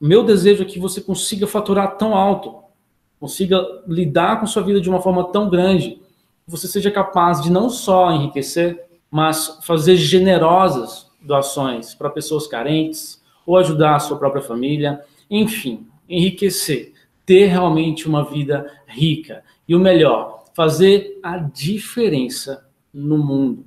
Meu desejo é que você consiga faturar tão alto, consiga lidar com sua vida de uma forma tão grande, você seja capaz de não só enriquecer, mas fazer generosas doações para pessoas carentes ou ajudar a sua própria família, enfim, enriquecer, ter realmente uma vida rica e o melhor, fazer a diferença no mundo.